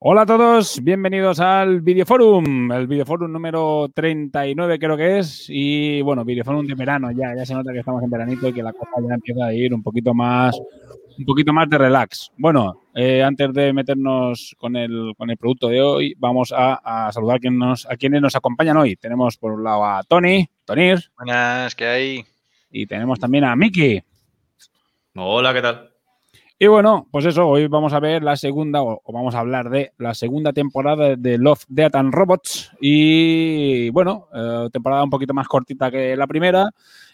Hola a todos, bienvenidos al Videoforum, el Videoforum número 39 creo que es, y bueno, Videoforum de verano ya, ya se nota que estamos en veranito y que la cosa ya empieza a ir un poquito más, un poquito más de relax. Bueno, eh, antes de meternos con el, con el producto de hoy, vamos a, a saludar a, quien nos, a quienes nos acompañan hoy. Tenemos por un lado a Tony, Tonir. Buenas, ¿qué hay? Y tenemos también a Miki. Hola, ¿qué tal? Y bueno, pues eso, hoy vamos a ver la segunda, o, o vamos a hablar de la segunda temporada de Love, Death and Robots. Y bueno, eh, temporada un poquito más cortita que la primera.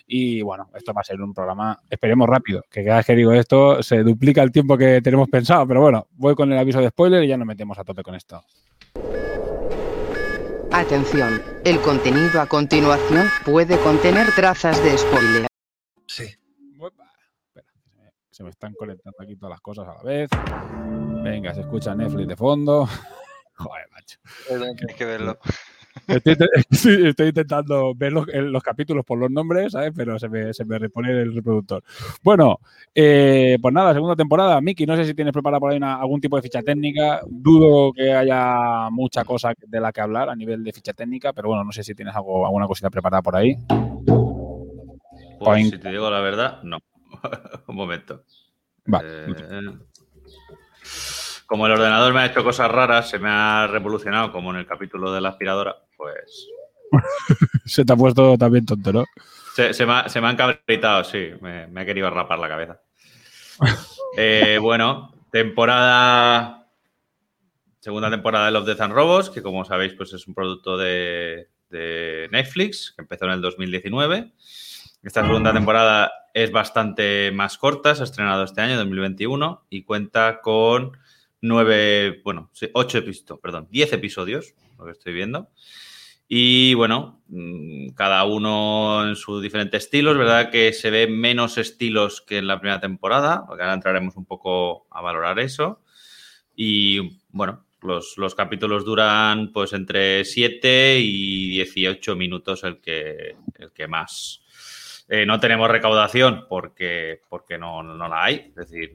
Y bueno, esto va a ser un programa, esperemos rápido, que cada vez que digo esto se duplica el tiempo que tenemos pensado. Pero bueno, voy con el aviso de spoiler y ya nos metemos a tope con esto. Atención, el contenido a continuación puede contener trazas de spoiler. Sí. Se me, están conectando aquí todas las cosas a la vez. Venga, se escucha Netflix de fondo. Joder, macho. Hay que verlo. Estoy, intentando ver los, capítulos por los nombres, ¿sabes? Pero se me, se me repone el reproductor. Bueno, eh, pues nada, segunda temporada. Miki, no sé si tienes preparada por ahí una- algún tipo de ficha técnica. Dudo que haya mucha cosa de la que hablar a nivel de ficha técnica, pero bueno, no sé si tienes algo, alguna cosita preparada por ahí. Pues Point. si te digo la verdad, no. Un momento. Vale. Eh, como el ordenador me ha hecho cosas raras, se me ha revolucionado, como en el capítulo de la aspiradora, pues Se te ha puesto también tonto, ¿no? se, se me, ha, se me han cabritado, sí, me, me ha querido rapar la cabeza. Eh, bueno, temporada. Segunda temporada de Love, Death and Robots, que como sabéis, pues es un producto de, de Netflix, que empezó en el 2019. Esta segunda temporada es bastante más corta, se ha estrenado este año, 2021, y cuenta con nueve, bueno, ocho episodios, perdón, diez episodios, lo que estoy viendo. Y bueno, mm, cada uno en su diferente estilo. Es verdad que se ve menos estilos que en la primera temporada, porque ahora entraremos un poco a valorar eso. Y bueno, los, los capítulos duran pues entre 7 y 18 minutos el que, el que más. Eh, no tenemos recaudación porque, porque no, no la hay. Es decir,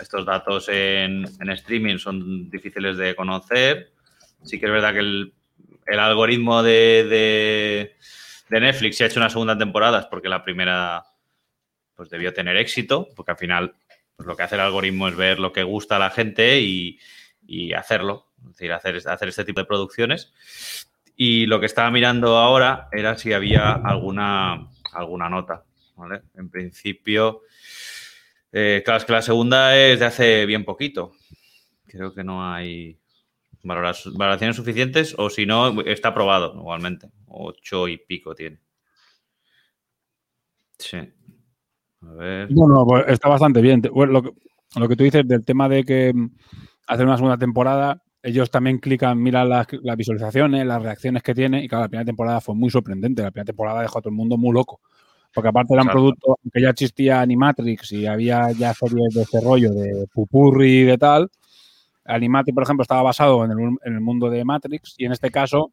estos datos en, en streaming son difíciles de conocer. Sí que es verdad que el, el algoritmo de, de, de Netflix se ha hecho una segunda temporada es porque la primera pues debió tener éxito, porque al final pues, lo que hace el algoritmo es ver lo que gusta a la gente y, y hacerlo, es decir, hacer, hacer este tipo de producciones. Y lo que estaba mirando ahora era si había alguna, alguna nota. ¿vale? En principio, eh, claro, es que la segunda es de hace bien poquito. Creo que no hay valoraciones suficientes o si no, está aprobado igualmente. Ocho y pico tiene. Sí. A ver. Bueno, pues está bastante bien. Bueno, lo, que, lo que tú dices del tema de que mm, hacer una segunda temporada, ellos también clican, miran las, las visualizaciones, las reacciones que tiene, y claro, la primera temporada fue muy sorprendente. La primera temporada dejó a todo el mundo muy loco. Porque aparte era un producto que ya existía Animatrix y había ya series de este rollo de pupurri y de tal. Animatrix, por ejemplo, estaba basado en el, en el mundo de Matrix y en este caso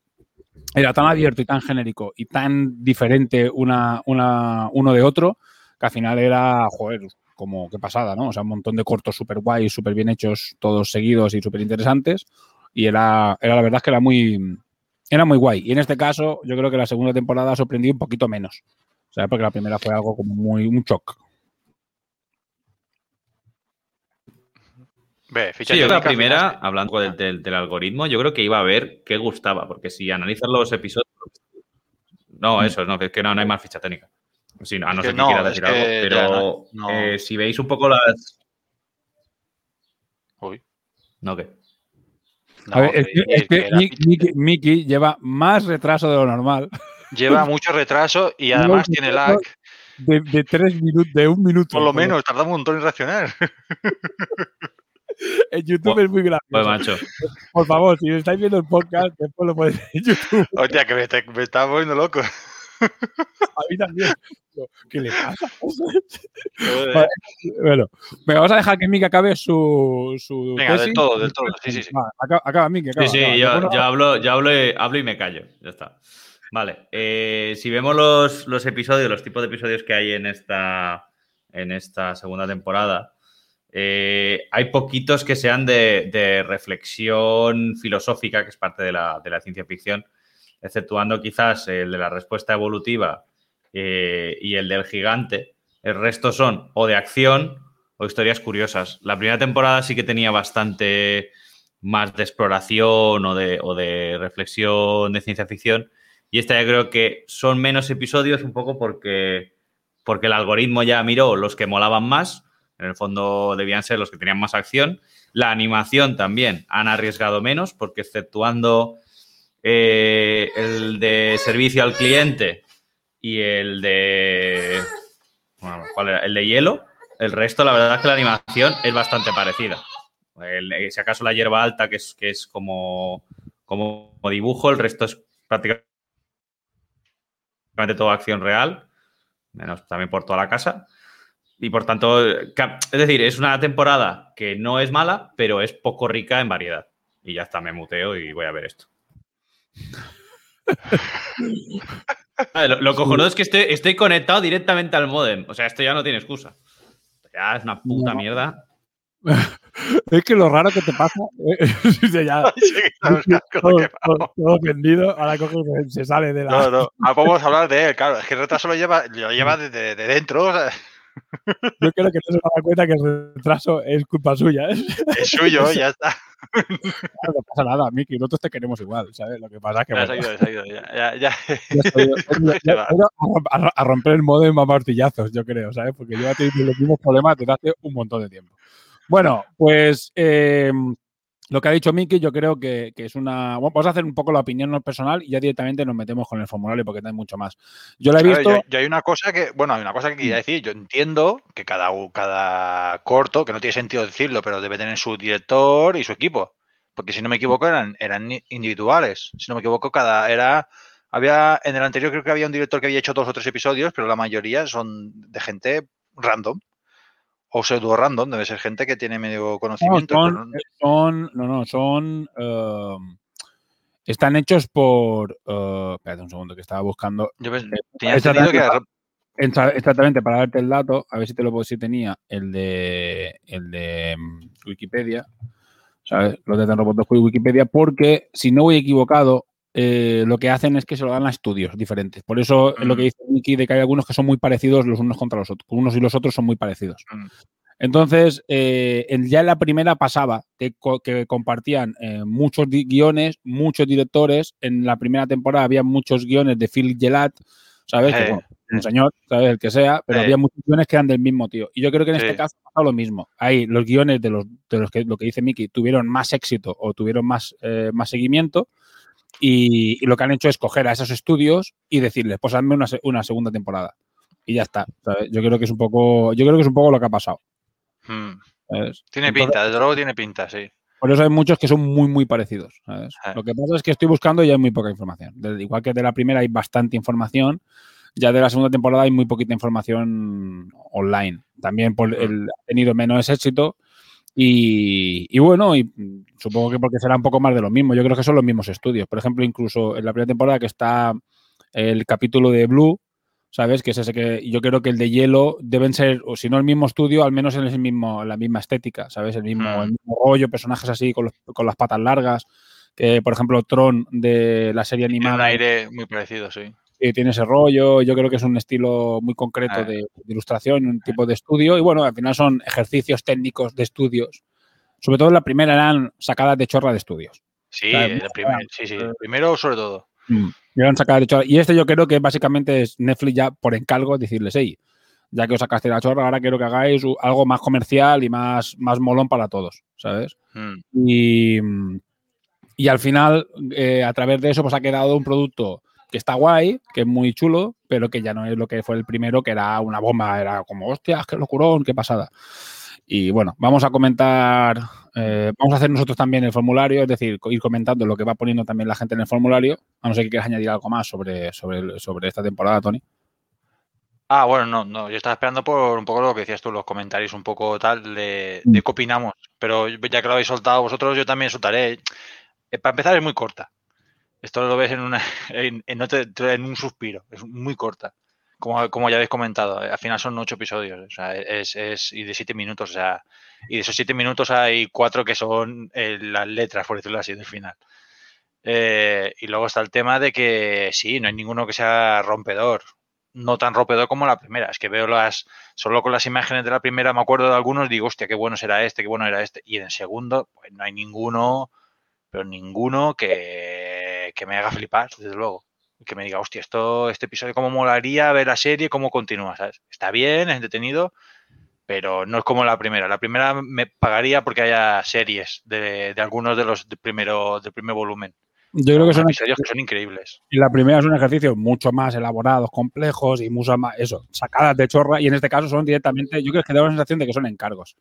era tan abierto y tan genérico y tan diferente una, una, uno de otro que al final era, joder, como qué pasada, ¿no? O sea, un montón de cortos súper guays, súper bien hechos, todos seguidos y súper interesantes. Y era, era la verdad es que era muy, era muy guay. Y en este caso, yo creo que la segunda temporada ha sorprendido un poquito menos. O sea, porque la primera fue algo como muy, un shock. Ve, ficha Sí, yo la primera, hablando del, del- del algoritmo, yo creo que iba a ver qué gustaba, porque si analizas los episodios No, eso, no, es que no, no hay más ficha técnica. Sí, a no ser que no, es decir algo, pero no- no. eh, si veis un poco las. Uy. No, ¿qué? No, a ver, es que- que, es que Mickey, lleva más retraso de lo normal. Lleva mucho retraso y además No, tiene lag. De, de tres minutos, de un minuto. Por lo menos, tarda un montón en reaccionar. En YouTube es muy gracioso. Pues macho. Por favor, si estáis viendo el podcast, después lo podéis ver en YouTube. Hostia, que me, te- me está volviendo loco. A mí también. ¿Qué le pasa? Vale, bueno, venga, vamos a dejar que Miki acabe su, su Venga, del todo, del todo. Sí, sí, sí. Acaba, acaba, acaba. Sí, sí, acaba. yo, Bueno, yo hablo, yo hablo, y, hablo y me callo. Ya está. Vale. eh, si vemos los, los episodios, los tipos de episodios que hay en esta, en esta segunda temporada, eh, hay poquitos que sean de, de reflexión filosófica, que es parte de la, de la ciencia ficción, exceptuando quizás el de la respuesta evolutiva eh, y el del gigante. El resto son o de acción o historias curiosas. La primera temporada sí que tenía bastante más de exploración o de, o de reflexión de ciencia ficción. Y esta ya creo que son menos episodios un poco porque, porque el algoritmo ya miró los que molaban más. En el fondo debían ser los que tenían más acción. La animación también han arriesgado menos porque exceptuando eh, el de servicio al cliente y el de... ¿cuál era? El de hielo. El resto, la verdad es que la animación es bastante parecida. Eh, si acaso la hierba alta, que es, que es como, como dibujo, el resto es prácticamente toda acción real, menos también por toda la casa. Y por tanto, es decir, es una temporada que no es mala, pero es poco rica en variedad. Y ya está, me muteo y voy a ver esto. Lo, lo cojonudo es que estoy, estoy conectado directamente al modem. O sea, esto ya no tiene excusa. Ya es una puta No. mierda. Es que lo raro que te pasa. eh, ya, Sí, claro, claro, todo, que todo- vamos. todo vendido, ahora coge se- sale de la. No, no. Ahora podemos hablar de él, claro. Es que el retraso lo lleva, lo lleva de dentro. o sea, Yo creo que no se da cuenta que el retraso es culpa suya. ¿eh? es suyo, ya está. No pasa nada, Miki, nosotros te queremos igual, ¿sabes? Lo que pasa es que. Ya se ha ido, se ha ido. Ya, ya, ya. a, romper el modem a martillazos, yo creo, ¿sabes? Porque yo ya tengo los mismos problemas desde hace un montón de tiempo. Bueno, pues eh, lo que ha dicho Miki, yo creo que, que es una. Bueno, vamos a hacer un poco la opinión personal y ya directamente nos metemos con el formulario porque hay mucho más. Yo la he ver, visto. yo, yo hay una cosa que, bueno, hay una cosa que quería decir. Yo entiendo que cada, cada corto, que no tiene sentido decirlo, pero debe tener su director y su equipo. Porque si no me equivoco, eran, eran individuales. Si no me equivoco, cada era. Había, en el anterior creo que había un director que había hecho dos o tres episodios, pero la mayoría son de gente random. O pseudo random, debe ser gente que tiene medio No, conocimiento. son, no- eh, son- no, no, son. eh, están hechos por. eh, espérate un segundo que estaba buscando. yo pens- Eh, tenía entendido que exactamente, exa- exactamente, para darte el dato, a ver si te lo puedo si tenía el de el de mm, Wikipedia. ¿Sabes? Los de Robots y Wikipedia, porque si no voy equivocado, eh, lo que hacen es que se lo dan a estudios diferentes. Por eso es lo que Mm. dice Miki de que hay algunos que son muy parecidos los unos contra los otros. Unos y los otros son muy parecidos. Mm. Entonces, eh, ya en la primera pasaba que, co- que compartían eh, muchos guiones, muchos directores. En la primera temporada había muchos guiones de Phil Gelat, ¿sabes? Que, bueno, un señor, ¿sabes? El que sea, pero había muchos guiones que eran del mismo tío. Y yo creo que en este caso ha pasado lo mismo. Ahí los guiones de los, de los que lo que dice Miki tuvieron más éxito o tuvieron más, más seguimiento. Y, y lo que han hecho es coger a esos estudios y decirles, pues hazme una, se- una segunda temporada. Y ya está. ¿sabes? Yo creo que es un poco, yo creo que es un poco lo que ha pasado. Mm. ¿sabes? Tiene Entonces, pinta, desde luego tiene pinta, sí. Por eso hay muchos que son muy, muy parecidos. ¿sabes? Ah. Lo que pasa es que estoy buscando y hay muy poca información. De- igual que de la primera hay bastante información, ya de la segunda temporada hay muy poquita información online. También por el, ha tenido menos éxito. Y, y bueno, y supongo que porque será un poco más de lo mismo. Yo creo que son los mismos estudios. Por ejemplo, incluso en la primera temporada que está el capítulo de Blue, ¿sabes? Que es ese que yo creo que el de hielo deben ser, o si no el mismo estudio, al menos en el mismo, la misma estética, ¿sabes? El mismo, Mm. el mismo rollo, personajes así con, los- con las patas largas. Que, por ejemplo, Tron de la serie Tiene un animada aire muy parecido, sí. Eh, tiene ese rollo. Yo creo que es un estilo muy concreto Ah. de, de ilustración, un tipo de estudio. Y bueno, al final son ejercicios técnicos de estudios. Sobre todo la primera eran sacadas de chorra de estudios. Sí, Claro, el primer- sí, sí, el primero sobre todo. Mm. Gran sacada de chorra. Y este yo creo que básicamente es Netflix ya por encargo decirles, hey, ya que os sacaste la chorra, ahora quiero que hagáis algo más comercial y más, más molón para todos, ¿sabes? Mm. Y, y al final, eh, a través de eso, pues ha quedado un producto que está guay, que es muy chulo, pero que ya no es lo que fue el primero, que era una bomba, era como, hostias, qué locurón, qué pasada. Y bueno, vamos a comentar, eh, vamos a hacer nosotros también el formulario, es decir, ir comentando lo que va poniendo también la gente en el formulario, a no ser que quieras añadir algo más sobre, sobre, sobre esta temporada, Tony. Ah, bueno, no, no, yo estaba esperando por un poco lo que decías tú, los comentarios un poco tal de, de qué opinamos, pero ya que lo habéis soltado vosotros, yo también soltaré. Eh, Para empezar, es muy corta. Esto lo ves en, una, en, un suspiro, es muy corta. Como, como ya habéis comentado, al final son ocho episodios, o sea, es, es- y de siete minutos, o sea, y de esos siete minutos hay cuatro que son eh, las letras, por decirlo así, del final. Eh, y luego está el tema de que sí, no hay ninguno que sea rompedor. No tan rompedor como la primera. Es que veo las. Solo con las imágenes de la primera me acuerdo de algunos, digo, hostia, qué bueno será este, qué bueno era este. Y en el segundo, pues no hay ninguno, pero ninguno que, que me haga flipar, desde luego. Que me diga, hostia, esto, este episodio, cómo molaría ver la serie, cómo continúa, ¿sabes? Está bien, es entretenido, pero no es como la primera. La primera me pagaría porque haya series de, de algunos de los de primero, del primer volumen. Yo creo que son episodios que son increíbles. Y la primera es un ejercicio mucho más elaborados, complejos y mucho más, eso, sacadas de chorra. Y en este caso son directamente, yo creo que da la sensación de que son encargos,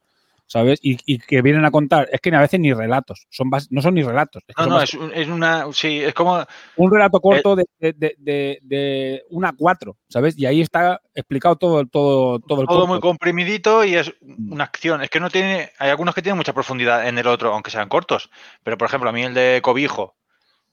¿sabes? Y, y que vienen a contar, es que a veces ni relatos, son bas- no son ni relatos. es que No, no, es, un- es una. Sí, es como. un relato corto de, de, de, de- de una cuatro, ¿sabes? Y ahí está explicado todo, todo, todo el Todo corto. muy comprimidito y es una acción. Es que no tiene. Hay algunos que tienen mucha profundidad en el otro, aunque sean cortos. Pero, por ejemplo, a mí el de Cobijo.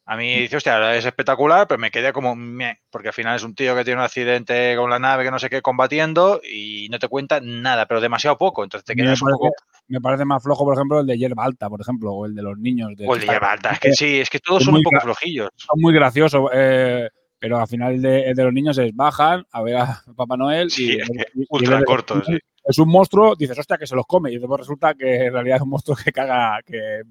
A mí dice, hostia, es espectacular, pero me quedé como, meh, porque al final es un tío que tiene un accidente con la nave, que no sé qué, combatiendo, y no te cuenta nada, pero demasiado poco. Entonces te quedas me, un parece, poco. me parece más flojo, por ejemplo, el de Hierba Alta, por ejemplo, o el de los niños. De O el de Hierba Alta, es que sí, es que todos es son un poco flojillos. Son muy graciosos, eh, pero al final el de, el de los niños es bajan a ver a Papá Noel Sí, y, es que y- ultra el corto, sí. Es un monstruo, dices, hostia, que se los come. Y después resulta que en realidad es un monstruo que caga, que,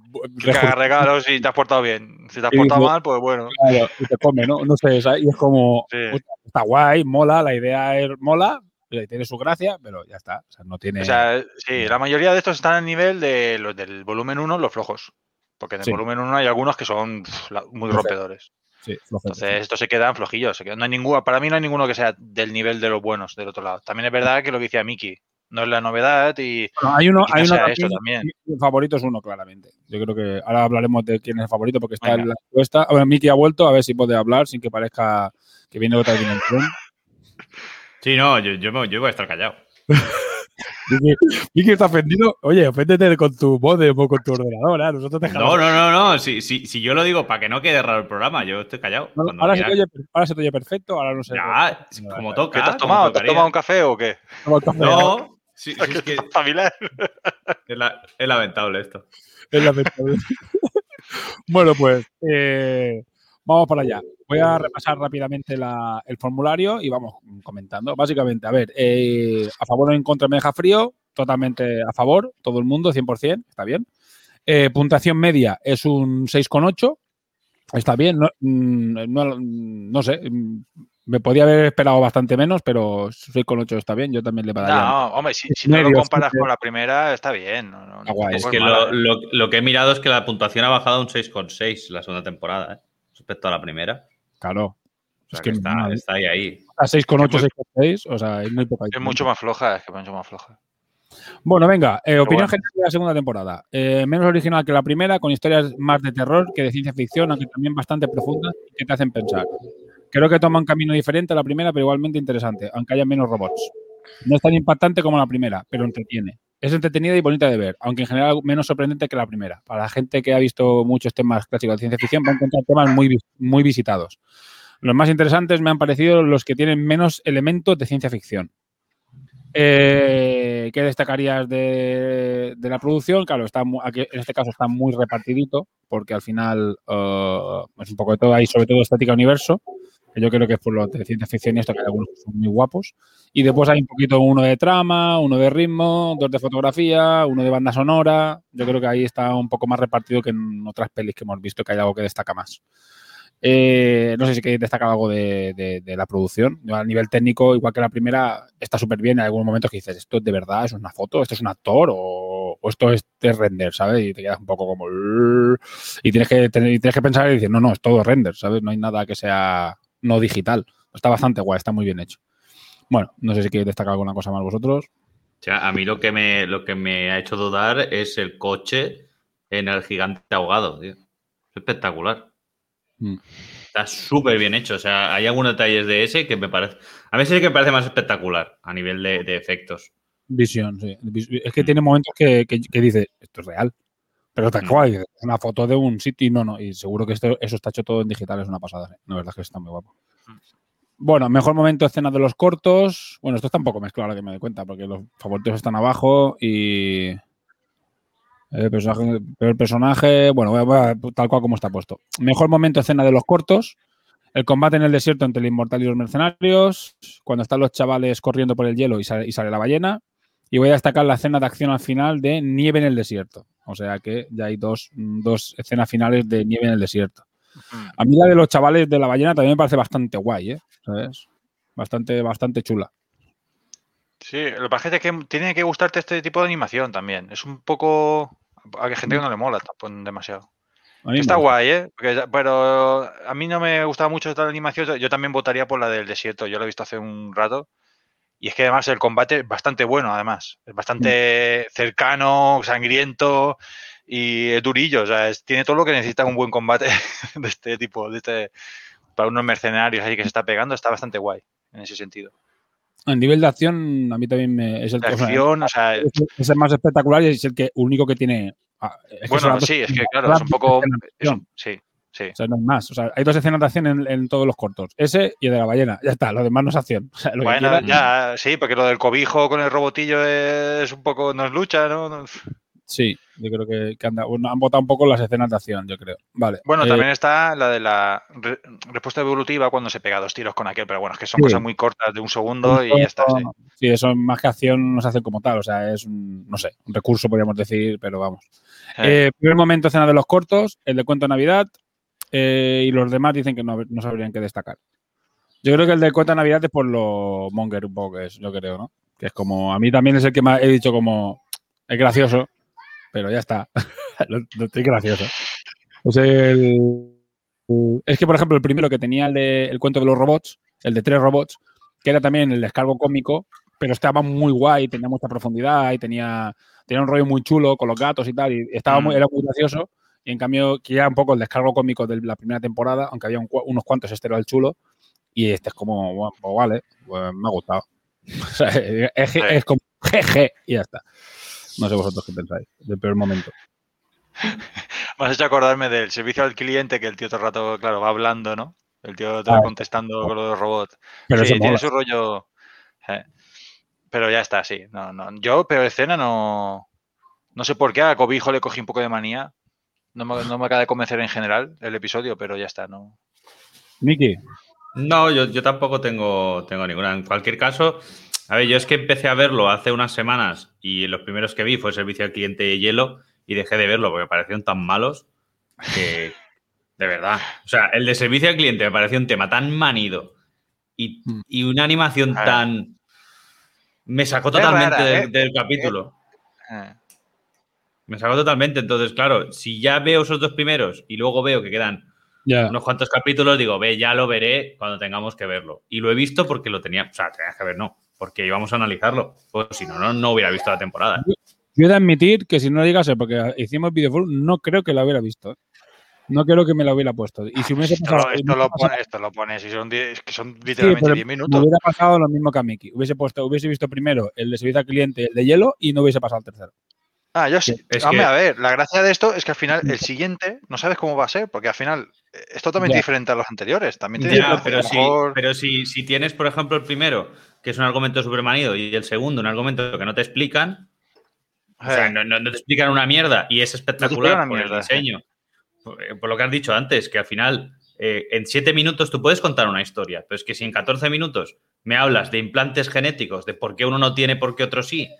Que caga regalos y te has portado bien. Si te has Y portado mal, pues bueno. Claro, y te come, ¿no? No sé, ¿sabes? y es como, Sí. hostia, está guay, mola, la idea es mola, tiene su gracia, pero ya está. O sea, no tiene. O sea, sí, la mayoría de estos están al nivel de los del volumen 1, los flojos. Porque en el Sí. volumen 1 hay algunos que son muy rompedores. sí, flojete, Entonces, estos se quedan flojillos. se quedan- no hay ninguno, para mí no hay ninguno que sea del nivel de los buenos del otro lado. También es verdad que lo que decía Miki, no es la novedad y, Bueno, hay uno, y hay uno también, también. Mi favorito es uno, claramente. Yo creo que ahora hablaremos de quién es el favorito porque está Venga. en la encuesta. A ver, Miki ha vuelto, a ver si puede hablar sin que parezca que viene de otra dimensión. Sí, no, yo, yo, me- yo voy a estar callado. Miki, está ofendido. Oye, oféndete con tu modem o con tu ordenador. ¿eh? Nosotros te No, no, no, no. Si, si, si yo lo digo para que no quede raro el programa, yo estoy callado. No, ahora, se oye, ahora se te oye perfecto, ahora no sé. Ya, como toca. ¿Qué te has tomado? ¿Te has tomado un café o qué? No, sí, sí, es que ¿Estás familiar? es, la- es lamentable esto. Es lamentable. bueno, pues eh, vamos para allá. Voy a repasar rápidamente la- el formulario y vamos comentando. Básicamente, a ver, eh, a favor o en contra me deja frío, totalmente a favor, todo el mundo, 100%, está bien. Eh, puntuación media es un 6,8, está bien, no, mm, no, no sé, me podía haber esperado bastante menos, pero 6,8 está bien, yo también le daría. No, hombre, si, si no lo comparas con la primera, está bien. No, Es que lo, ¿eh? lo- lo que he mirado es que la puntuación ha bajado a un 6,6 la segunda temporada, ¿eh? respecto a la primera. Claro. O sea Es que que está, no, está ahí, ahí. A 6,8, Es 6,6, o sea, es muy poca Es diferencia. mucho más floja, es que es mucho más floja. Bueno, venga, eh, opinión bueno. general de la segunda temporada. Eh, menos original que la primera, con historias más de terror que de ciencia ficción, aunque también bastante profundas y que te hacen pensar. Creo que toma un camino diferente a la primera, pero igualmente interesante, aunque haya menos robots. No es tan impactante como la primera, pero entretiene. Es entretenida y bonita de ver, aunque en general menos sorprendente que la primera. Para la gente que ha visto muchos temas clásicos de ciencia ficción, va a encontrar temas muy, muy visitados. Los más interesantes me han parecido los que tienen menos elementos de ciencia ficción. Eh, ¿Qué destacarías de, la producción? Claro, está mu- aquí, en este caso está muy repartidito, porque al final eh, es un poco de todo ahí, sobre todo estética universo, que yo creo que es por lo de ciencia ficción y esto, que hay algunos son muy guapos. Y después hay un poquito uno de trama, uno de ritmo, dos de fotografía, uno de banda sonora. Yo creo que ahí está un poco más repartido que en otras pelis que hemos visto, que hay algo que destaca más. Eh, no sé si queréis destacar algo de, de- de la producción. A nivel técnico, igual que la primera, está súper bien. Hay algunos momentos que dices, ¿esto es de verdad? ¿Es una foto? ¿Esto es un actor? ¿O, o esto es de render? ¿Sabes? Y te quedas un poco como... Y tienes que, tienes que pensar y decir, no, no, es todo render, ¿sabes? No hay nada que sea no digital. Está bastante guay, está muy bien hecho. Bueno, no sé si queréis destacar alguna cosa más vosotros. O sea, a mí lo que me, lo que me ha hecho dudar es el coche en el gigante ahogado, tío. Es espectacular. Mm. Está súper bien hecho. O sea, hay algunos detalles de ese que me parece. A mí sí que me parece más espectacular a nivel de, de efectos. Visión, sí. Es que tiene momentos que, que, que dice, esto es real. Pero tal cual, dices, es una foto de un sitio y no, no. Y seguro que esto, eso está hecho todo en digital, es una pasada. sí. La verdad es que está muy guapo. Bueno, mejor momento escena de los cortos. Bueno, esto está un poco mezclado, ahora que me doy cuenta, porque los favoritos están abajo y. El personaje, peor personaje, bueno, tal cual como está puesto. Mejor momento escena de los cortos. El combate en el desierto entre el inmortal y los mercenarios. Cuando están los chavales corriendo por el hielo y sale, y sale la ballena. Y voy a destacar la escena de acción al final de nieve en el desierto. O sea que ya hay dos, dos escenas finales de nieve en el desierto. A mí la de los chavales de la ballena también me parece bastante guay, ¿eh? ¿Sabes? Bastante, bastante chula. Sí, lo que pasa es que tiene que gustarte este tipo de animación también. Es un poco. A que gente que no le mola tampoco demasiado. Está guay, ¿eh? Porque- pero a mí no me gustaba mucho esta animación. Yo también votaría por la del desierto. Yo la he visto hace un rato. Y es que además el combate es bastante bueno, además. Es bastante cercano, sangriento y es durillo. O sea, es- tiene todo lo que necesita un buen combate de este tipo, de este, para unos mercenarios ahí que se está pegando. Está bastante guay en ese sentido. A nivel de acción, a mí también me, es el acción, o sea, es, es el más espectacular y es el que único que tiene. ah, es que Bueno, sí, es que claro, es un poco- es sí, sí. O sea, no hay más. O sea, hay dos escenas de acción en, en todos los cortos. Ese y el de la ballena. Ya está, lo demás no es acción. O sea, lo que Bueno, ya, sí, porque lo del cobijo con el robotillo es un poco, no es lucha, ¿no? Sí, yo creo que, que han, dado- bueno, han votado un poco las escenas de acción, yo creo. Vale. Bueno, eh, también está la de la re- respuesta evolutiva cuando se pega dos tiros con aquel, pero bueno, es que son Sí. cosas muy cortas de un segundo y ya está. sí. Sí, eso más que acción no se hace como tal. O sea, es un, no sé, un recurso, podríamos decir, pero vamos. Eh, primer momento, escena de los cortos, el de cuento de Navidad, eh, y los demás dicen que no, no sabrían qué destacar. Yo creo que el de cuento de Navidad es por lo monger un poco, que es, yo creo, ¿no? Que es como, a mí también es el que más he dicho como, es gracioso, pero ya está. no, no estoy gracioso. Es el, es que, por ejemplo, el primero que tenía el de el cuento de los robots, el de tres robots, que era también el descargo cómico, pero estaba muy guay, tenía mucha profundidad y tenía, tenía un rollo muy chulo con los gatos y tal, y estaba muy, Mm. era muy gracioso. Y en cambio, que era un poco el descargo cómico de la primera temporada, aunque había un unos cuantos, este era el chulo. Y este es como, bueno, pues vale, pues me ha gustado. O sea, es, es como jeje y ya está. No sé vosotros qué pensáis del peor momento. Me has hecho acordarme del servicio al cliente que el tío todo el rato, claro, va hablando, ¿no? El tío te Ah. va contestando con los robots. Pero sí, tiene mola. su rollo. eh. Pero ya está, sí. No, no. Yo, peor escena, no. No sé por qué a Cobijo le cogí un poco de manía. No me, no me acaba de convencer en general el episodio, pero ya está, no. Miki. No, yo, yo tampoco tengo, tengo ninguna. En cualquier caso, a ver, yo es que empecé a verlo hace unas semanas y los primeros que vi fue Servicio al Cliente de Hielo y dejé de verlo porque me parecieron tan malos que, de verdad. O sea, el de Servicio al Cliente me pareció un tema tan manido y, y una animación Ah. tan... Me sacó totalmente rara, del, ¿eh? del capítulo. Eh. Me sacó totalmente. Entonces, claro, si ya veo esos dos primeros y luego veo que quedan unos cuantos capítulos, digo, ve, ya lo veré cuando tengamos que verlo. Y lo he visto porque lo tenía, o sea, tenías que ver, no, porque íbamos a analizarlo. Pues si no, no, no hubiera visto la temporada. Yo he de admitir que si no lo llegase, porque hicimos videoforum, no creo que la hubiera visto. ¿eh? No creo que me la hubiera puesto. Y si hubiese Esto, pasado. lo, esto lo pone, esto lo pone, si son, die- es que son literalmente pero 10 me minutos. hubiera pasado lo mismo que a Miki. Hubiese puesto, hubiese visto primero el de servicio al cliente, el de hielo, y no hubiese pasado al tercero. Ah, yo sí. Es Hombre, que- a ver, la gracia de esto es que al final el siguiente no sabes cómo va a ser, porque al final eh, es totalmente Ya. diferente a los anteriores. También tiene Ya, pero si, mejor- pero si, si tienes, por ejemplo, el primero, que es un argumento súper manido, y el segundo, un argumento que no te explican, o sea, Eh. no, no- no te explican una mierda y es espectacular por mierda, el diseño. Por, eh, por lo que has dicho antes, que al final, eh, en siete minutos tú puedes contar una historia, pero es que si en 14 minutos me hablas de implantes genéticos, de por qué uno no tiene, por qué otro sí,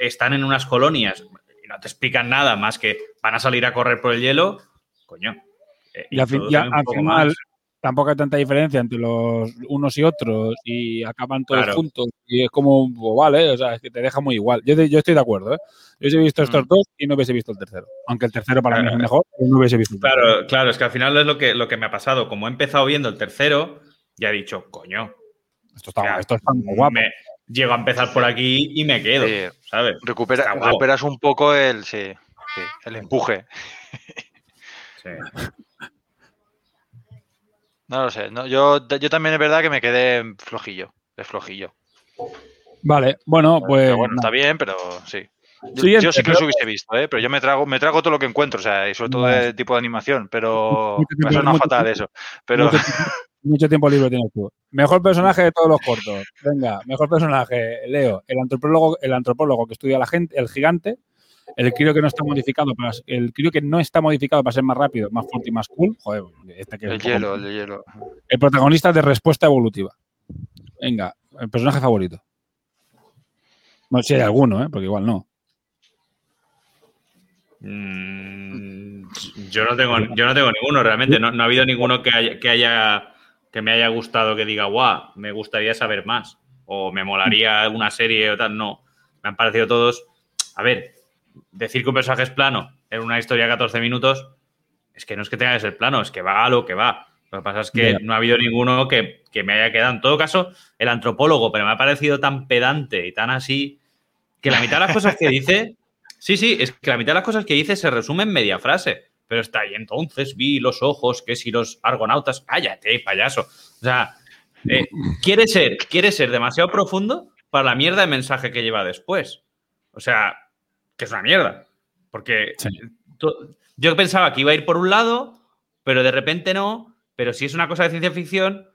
están en unas colonias no te explican nada más que van a salir a correr por el hielo, coño. eh, Y al, fin- ya, final, más. tampoco hay tanta diferencia entre los unos y otros y acaban todos Claro. juntos y es como, pues, vale, o sea, es que te deja muy igual. Yo, te- yo estoy de acuerdo, ¿eh? Yo hubiese visto estos Mm. dos y no hubiese visto el tercero. Aunque el tercero para mí es mejor, pero no hubiese visto el tercero. Claro, claro, es que al final es lo que, lo que me ha pasado. Como he empezado viendo el tercero, ya he dicho, coño, Esto está, o sea, esto está muy guapo. me- llego a empezar por aquí y me quedo, Sí. ¿sabes? Recupera, recuperas un poco el, sí, sí, el empuje. Sí. No lo sé. No, yo, yo también es verdad que me quedé flojillo. Es flojillo. Vale, bueno, pues. Pero bueno, está bien, pero sí. Yo, Siguiente, yo sí que los hubiese visto, ¿eh? pero yo me trago, me trago todo lo que encuentro, o sea, y sobre todo de tipo de animación, pero Mucho me suena fatal eso. Pero mucho tiempo libre tienes tú. Mejor personaje de todos los cortos. Venga, mejor personaje, Leo. El antropólogo, el antropólogo que estudia a la gente, el gigante. El crío que no está modificado para el crío que no está modificado para ser más rápido, más fuerte y más cool. Joder, este que es el poco- hielo, el de hielo. El protagonista de respuesta evolutiva. Venga, el personaje favorito. No sé si hay alguno, ¿eh? porque igual no. Mm, yo no tengo, yo no tengo ninguno realmente. No, no ha habido ninguno que haya, que haya que me haya gustado que diga, guau, me gustaría saber más. O me molaría alguna serie o tal. No. Me han parecido todos. A ver, decir que un personaje es plano en una historia de 14 minutos, es que no es que tenga que ser plano, es que va a lo que va. Lo que pasa es que no ha habido ninguno que, que me haya quedado. En todo caso, el antropólogo, pero me ha parecido tan pedante y tan así que la mitad de las cosas que dice. Sí, sí, es que la mitad de las cosas que dice se resume en media frase. Pero está ahí, entonces vi los ojos, que si los argonautas. Cállate, payaso. O sea, eh, quiere ser, quiere ser demasiado profundo para la mierda de mensaje que lleva después. O sea, que es una mierda. Porque Sí. yo pensaba que iba a ir por un lado, pero de repente no. Pero si es una cosa de ciencia ficción,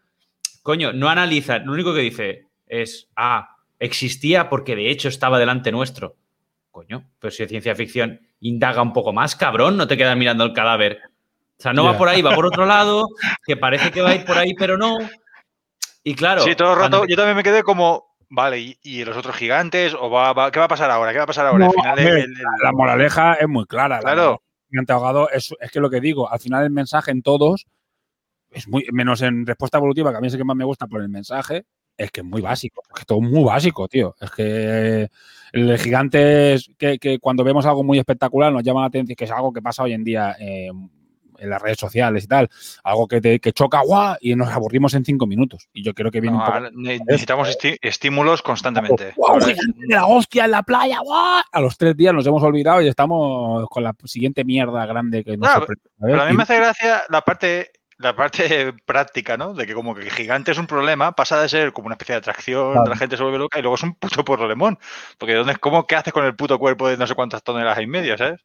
coño, no analiza. Lo único que dice es, ah, existía porque de hecho estaba delante nuestro. Coño, pero si es ciencia ficción, indaga un poco más, cabrón, no te quedas mirando el cadáver. O sea, no va por ahí, va por otro lado, que parece que va a ir por ahí, pero no. Y claro. sí, todo el rato, cuando- yo también me quedé como, vale, ¿y, y los otros gigantes? ¿O va, va- qué va a pasar ahora? ¿Qué va a pasar ahora? No, Al final hombre, el- el- La moraleja es muy clara. la Claro. gigante ahogado es, es que lo que digo, al final el mensaje en todos es muy, menos en respuesta evolutiva, que a mí es el que más me gusta por el mensaje, es que es muy básico. Es que todo muy básico, tío. Es que el gigante es que, que cuando vemos algo muy espectacular nos llama la atención, que es algo que pasa hoy en día eh, en las redes sociales y tal, algo que, te, que choca, guau, y nos aburrimos en cinco minutos. Y yo creo que viene no, un poco. necesitamos esti- estímulos constantemente. ¡Guau, Ahora- gigante de la hostia en la playa! ¡guau! A los tres días nos hemos olvidado y estamos con la siguiente mierda grande que nos No, sorprende. ¿sabes? Pero a mí Y- me hace gracia la parte, la parte práctica, ¿no? De que como que el gigante es un problema, pasa de ser como una especie de atracción, Claro. la gente se vuelve loca y luego es un puto problemón. Porque ¿dónde, cómo, ¿qué haces con el puto cuerpo de no sé cuántas toneladas y media, ¿sabes?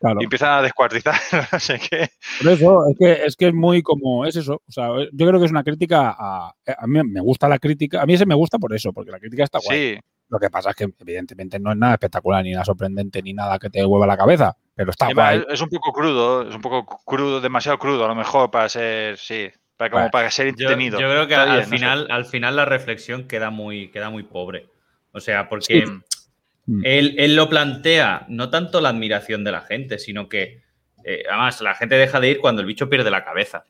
claro. Y empiezan a descuartizar, no sé qué. Por eso, es que, es que es muy como, es eso. O sea, yo creo que es una crítica a. A mí me gusta la crítica. A mí ese me gusta por eso, porque la crítica está guay. Sí, Lo que pasa es que, evidentemente, no es nada espectacular, ni nada sorprendente, ni nada que te hueva la cabeza. Pero está Y va, guay. es un poco crudo, es un poco crudo, demasiado crudo a lo mejor para ser, sí, para, como Bueno, para ser entretenido. yo creo que al, bien, no sé. final, al final la reflexión queda muy, queda muy pobre. O sea, porque Sí. Mm. él, él lo plantea no tanto la admiración de la gente, sino que eh, además la gente deja de ir cuando el bicho pierde la cabeza.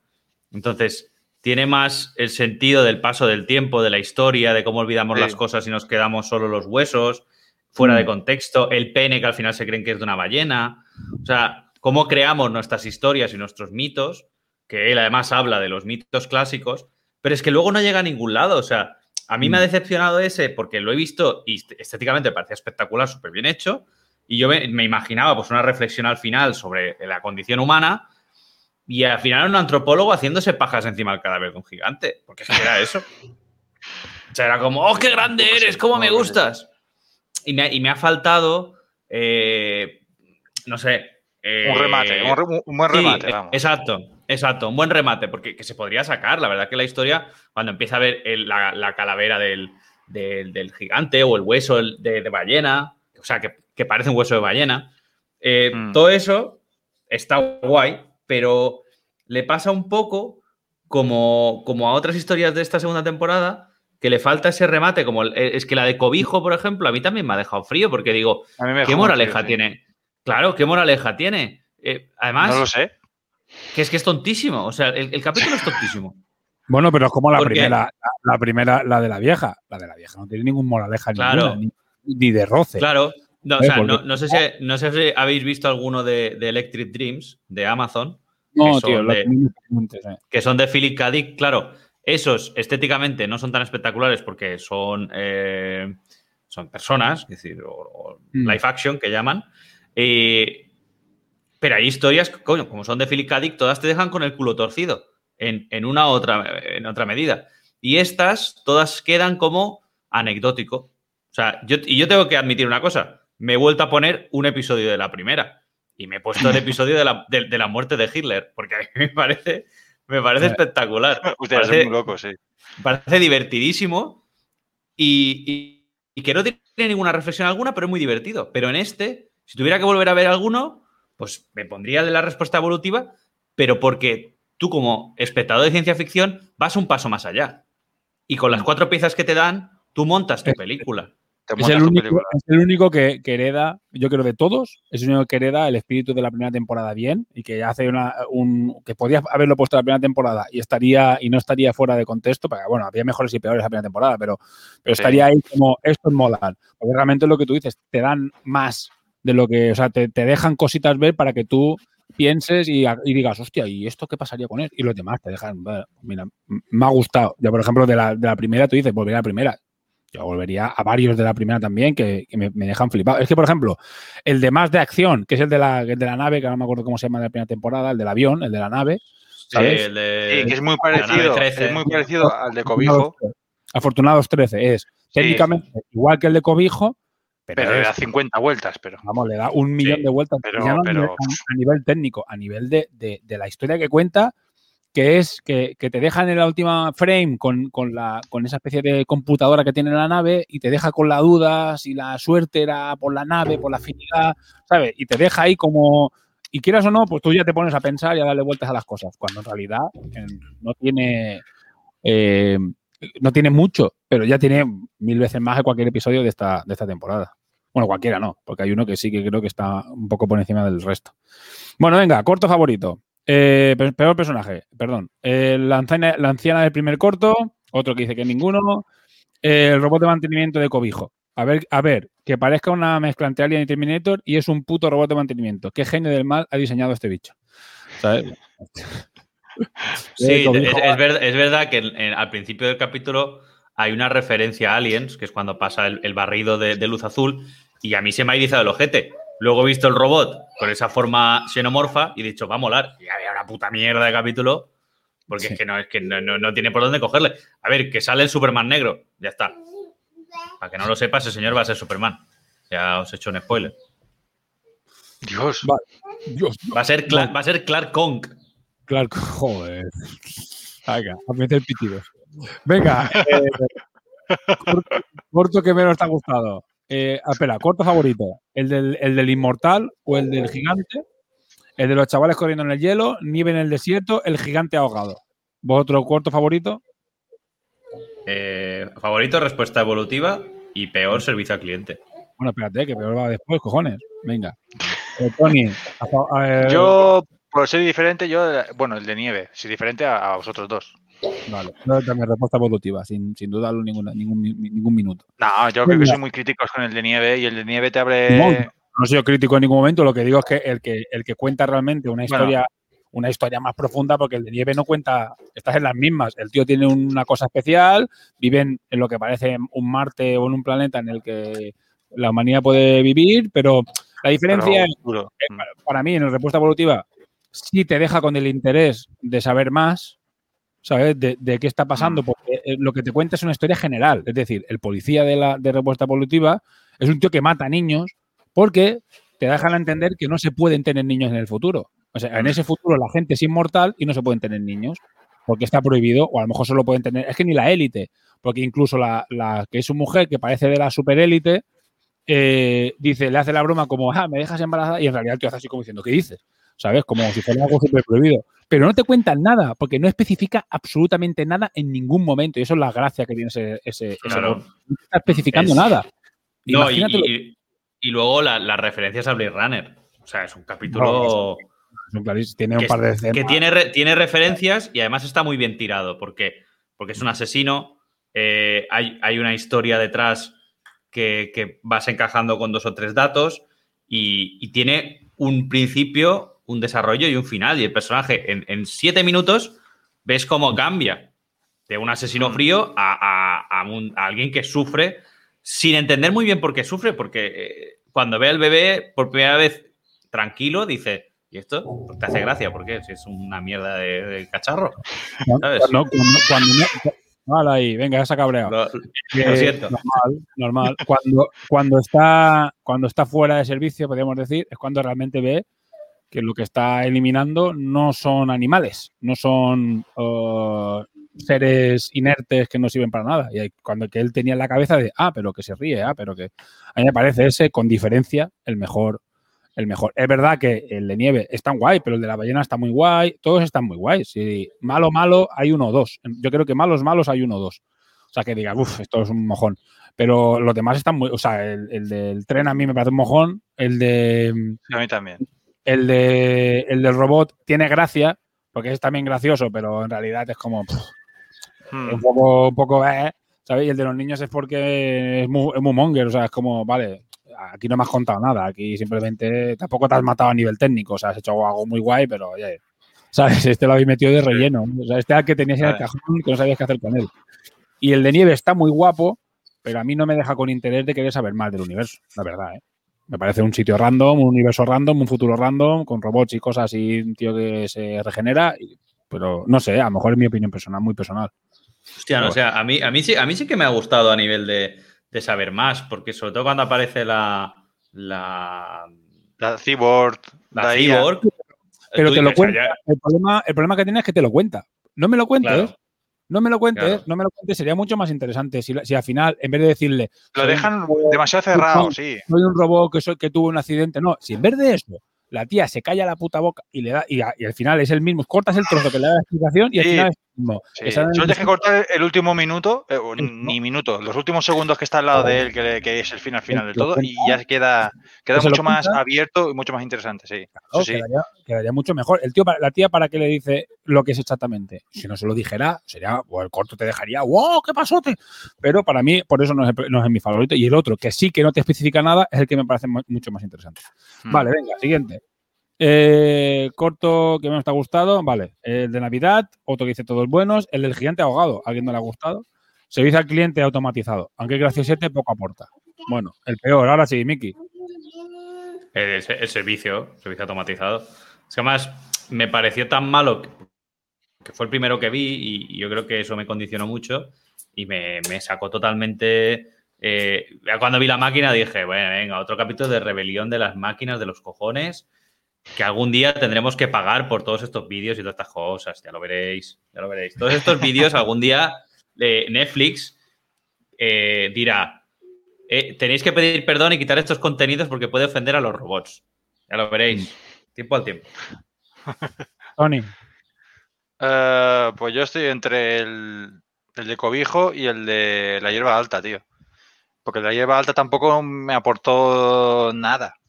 Entonces, tiene más el sentido del paso del tiempo, de la historia, de cómo olvidamos Sí. las cosas y nos quedamos solo los huesos, fuera Mm. de contexto, el pene que al final se creen que es de una ballena. O sea, cómo creamos nuestras historias y nuestros mitos, que él además habla de los mitos clásicos, pero es que luego no llega a ningún lado. O sea, a mí me ha Mm. decepcionado ese porque lo he visto y est- estéticamente parecía espectacular, súper bien hecho. Y yo me, me imaginaba pues una reflexión al final sobre la condición humana y al final un antropólogo haciéndose pajas encima del cadáver de un gigante, porque es que era eso. O sea, era como, ¡oh, qué grande eres! ¡Cómo me gustas! Y me, ha- y me ha faltado, eh, no sé... eh, Un remate, un, re- un buen remate, eh, vamos. Exacto, exacto, un buen remate, porque que se podría sacar. La verdad que la historia, cuando empieza a ver el- la, la calavera del, del- del gigante o el hueso de, de ballena, o sea, que, que parece un hueso de ballena, eh, Mm. todo eso está guay, pero le pasa un poco como, como a otras historias de esta segunda temporada, que le falta ese remate, como es que la de Cobijo, por ejemplo, a mí también me ha dejado frío, porque digo, ¿qué moraleja frío, tiene? Claro, ¿qué moraleja tiene? Eh, además, No lo sé. que es que es tontísimo. O sea, el, el capítulo es tontísimo. Bueno, pero es como la primera, la, la primera, la de la vieja. La de la vieja no tiene ningún moraleja Claro. ninguna, ni, ni de roce. Claro. No, o Eh, sea, porque- no, no sé si, no sé si habéis visto alguno de, de Electric Dreams de Amazon. No, que son tío, lo de- eh. que son de Philip K. Dick. Claro, esos estéticamente no son tan espectaculares porque son, eh, son personas, es decir, o, o Mm. live action que llaman. Eh, pero hay historias, coño, como son de Philip K. Dick, todas te dejan con el culo torcido en, en una otra, en otra medida. Y estas todas quedan como anecdótico. O sea, yo, y yo tengo que admitir una cosa. Me he vuelto a poner un episodio de la primera. Y me he puesto el episodio de la, de- de la muerte de Hitler. Porque a mí me parece, me parece espectacular. Ustedes Parece- son muy locos, sí. parece divertidísimo y, y- y que no tiene ninguna reflexión alguna, pero es muy divertido. Pero en este, si tuviera que volver a ver alguno, pues me pondría de la respuesta evolutiva, pero porque tú como espectador de ciencia ficción vas un paso más allá. Y con las cuatro piezas que te dan, tú montas tu película. Es el único, película. es el único que, que hereda, yo creo de todos, es el único que hereda el espíritu de la primera temporada bien y que hace una, un que podía haberlo puesto la primera temporada y estaría y no estaría fuera de contexto, porque bueno, había mejores y peores la primera temporada, pero, pero Sí. estaría ahí como esto es molan, porque realmente lo que tú dices, te dan más de lo que, o sea, te, te dejan cositas ver para que tú pienses y, y digas, hostia, ¿y esto qué pasaría con él? Y los demás te dejan, "Bueno, mira, me ha gustado. Yo, por ejemplo, de la, de la primera, tú dices, volver a la primera. Yo volvería a varios de la primera también que, que me, me dejan flipado. Es que, por ejemplo, el de más de acción, que es el de, la, el de la nave, que no me acuerdo cómo se llama de la primera temporada, el del avión, el de la nave. ¿sabes? Sí, el de- Sí, que es muy parecido. 13. Es muy parecido al de Cobijo, Afortunados 13 es técnicamente igual que el de Cobijo, pero, pero le da 50 vueltas, pero. vamos, le da un millón Sí, de vueltas. pero- a nivel- a, a nivel técnico, a nivel de, de- de la historia que cuenta, que es que, que te dejan en la última frame con, con la, con esa especie de computadora que tiene la nave y te deja con la duda si la suerte era por la nave, por la afinidad, ¿sabes? Y te deja ahí como... Y quieras o no, pues tú ya te pones a pensar y a darle vueltas a las cosas, cuando en realidad eh, no tiene... eh, no tiene mucho, pero ya tiene mil veces más que cualquier episodio de esta, de esta temporada. Bueno, cualquiera no, porque hay uno que sí que creo que está un poco por encima del resto. Bueno, venga, corto favorito. Eh, pe- peor personaje, perdón. Eh, la, anciana, la anciana del primer corto, otro que dice que ninguno. Eh, el robot de mantenimiento de cobijo. A ver, a ver, que parezca una mezcla entre Alien y Terminator y es un puto robot de mantenimiento. ¿Qué genio del mal ha diseñado este bicho? ¿Sabes? Sí, es, es ver- es verdad que en- en- al principio del capítulo hay una referencia a Aliens, que es cuando pasa el, el barrido de, de luz azul, y a mí se me ha erizado el ojete. Luego he visto el robot con esa forma xenomorfa y he dicho, va a molar. Y había una puta mierda de capítulo, porque Sí. es que, no, es que no, no- no tiene por dónde cogerle. A ver, que sale el Superman negro, ya está. Para que no lo sepa, ese señor va a ser Superman. Ya os he hecho un spoiler. Dios. Va a ser, Cla- va a ser Clark Kong. Claro, joder. Venga, a meter pitidos. Venga, eh, corto, corto que menos te ha gustado. Eh, espera, corto favorito. ¿El del, ¿El del inmortal o el del gigante? El de los chavales corriendo en el hielo, nieve en el desierto, el gigante ahogado. ¿Vosotros corto favorito? Eh, favorito, respuesta evolutiva y peor, servicio al cliente. Bueno, espérate, que peor va después, cojones. Venga. Eh, Tony, a eh, Yo, por ser diferente, yo, bueno, el de nieve, si diferente a, a vosotros dos. Vale, yo también respuesta evolutiva, sin, sin dudarlo ninguna- ningún, ningún minuto. No, yo creo que soy muy críticos con el de nieve y el de nieve te abre. No, no soy yo crítico en ningún momento, lo que digo es que el que, el que cuenta realmente una Bueno. historia, una historia más profunda, porque el de nieve no cuenta, estás en las mismas. El tío tiene una cosa especial, viven en lo que parece un Marte o en un planeta en el que la humanidad puede vivir, pero la diferencia pero es, para mí, en la respuesta evolutiva, sí te deja con el interés de saber más, ¿sabes? De, de qué está pasando, porque eh, lo que te cuenta es una historia general. Es decir, el policía de la de respuesta evolutiva es un tío que mata niños porque te dejan a entender que no se pueden tener niños en el futuro. O sea, en ese futuro la gente es inmortal y no se pueden tener niños porque está prohibido, o a lo mejor solo pueden tener. Es que ni la élite, porque incluso la, la que es su mujer, que parece de la superélite, eh, dice, le hace la broma como, ah, me dejas embarazada, y en realidad el tío hace así como diciendo, ¿qué dices? ¿Sabes? Como si fuera algo súper prohibido. Pero no te cuentan nada, porque no especifica absolutamente nada en ningún momento. Y eso es la gracia que tiene ese. ese, Claro. No está especificando Es- nada. No, y, luego la- las referencias a Blade Runner. O sea, es un capítulo. Tiene un que, par de es- escenas. que tiene, re- tiene referencias y además está muy bien tirado porque, porque es un asesino. eh, hay, hay una historia detrás que, que vas encajando con dos o tres datos y, y tiene un principio, un desarrollo y un final. Y el personaje en, en siete minutos ves cómo cambia de un asesino frío a, a- a un- a alguien que sufre sin entender muy bien por qué sufre, porque eh, cuando ve al bebé por primera vez tranquilo, dice, ¿y esto? Pues te hace gracia, ¿por qué? Si es una mierda de, de cacharro. ¿no? ¿sabes? Cuando, cuando- cuando no- Vale, ahí, venga, ya se ha cabreado. Lo, Que- lo siento. Normal, normal. Cuando, cuando, está, cuando está fuera de servicio, podríamos decir, es cuando realmente ve que lo que está eliminando no son animales, no son eh, seres inertes que no sirven para nada. Y cuando que él tenía en la cabeza de, ah, pero que se ríe, ah, pero que... A mí me parece ese, con diferencia, el mejor. El mejor. Es verdad que el de nieve es tan guay, pero el de la ballena está muy guay. Todos están muy guays. Si malo, malo, hay uno o dos. Yo creo que malos, malos hay uno o dos. O sea, que diga, uff, esto es un mojón. Pero los demás están muy. O sea, el, el del tren a mí me parece un mojón. El de. A mí también. El de. El del robot tiene gracia, porque es también gracioso, pero en realidad es como. pff, Hmm. un poco. Un poco eh, ¿Sabes? Y el de los niños es porque es muy, es muy monger. O sea, es como, vale, aquí no me has contado nada. Aquí simplemente. Tampoco te has matado a nivel técnico. O sea, has hecho algo muy guay, pero. oye, ¿Sabes? Este lo habéis metido de relleno. O sea, este al que tenías en el cajón que no sabías qué hacer con él. Y el de nieve está muy guapo, pero a mí no me deja con interés de querer saber más del universo, la verdad. ¿eh? Me parece un sitio random, un universo random, un futuro random, con robots y cosas y un tío que se regenera. y- pero no sé, a lo mejor es mi opinión personal, muy personal. Hostia, no, o sea, a mí, a, mí sí, a mí sí que me ha gustado a nivel de, de saber más, porque sobre todo cuando aparece la. La, La Cyborg, la. Cyborg. Pero te lo dices, cuenta. ya- El problema, el problema que tiene es que te lo cuenta. No me lo cuentes. Claro. No me lo cuentes, Claro. no me lo cuentes, sería mucho más interesante si, si al final, en vez de decirle. Lo dejan robot- demasiado cerrado, sí. soy un robot que, soy, que tuvo un accidente. No, si en vez de eso, la tía se calla la puta boca y le da, y, a- y al final es el mismo, cortas el trozo que le da la explicación y al Sí. final es mismo. Sí. Esa- Solo tienes que cortar el último minuto, eh, o ni minuto, los últimos segundos que está al lado de él, que, que es el final final del todo, y ya queda, queda Que mucho más abierto y mucho más interesante, sí. Claro, Sí, sí. Quedaría, quedaría mucho mejor. El tío, la tía, ¿para qué le dice lo que es exactamente? Si no se lo dijera, sería, o el corto te dejaría, ¡wow! ¡Qué pasote! Pero para mí, por eso no es, no es mi favorito. Y el otro, que sí que no te especifica nada, es el que me parece mu- mucho más interesante. Mm. Vale, venga, siguiente. Eh, corto que menos te ha gustado, vale. El de Navidad, otro que dice todos buenos. El del gigante ahogado, ¿a alguien no le ha gustado? Servicio al cliente automatizado, aunque el graciosete poco aporta. Bueno, el peor, ahora sí, Miki. El, el servicio, servicio automatizado. Es que además me pareció tan malo que, fue el primero que vi y, yo creo que eso me condicionó mucho y me, sacó totalmente. eh, cuando vi la máquina dije, bueno, venga, otro capítulo de rebelión de las máquinas, de los cojones, que algún día tendremos que pagar por todos estos vídeos y todas estas cosas, ya lo veréis, ya lo veréis. Todos estos vídeos algún día eh, Netflix eh, dirá, eh, tenéis que pedir perdón y quitar estos contenidos porque puede ofender a los robots. Ya lo veréis. Tiempo al tiempo. Tony. Pues yo estoy entre el, el de cobijo y el de la hierba alta, tío. Porque la hierba alta tampoco me aportó nada.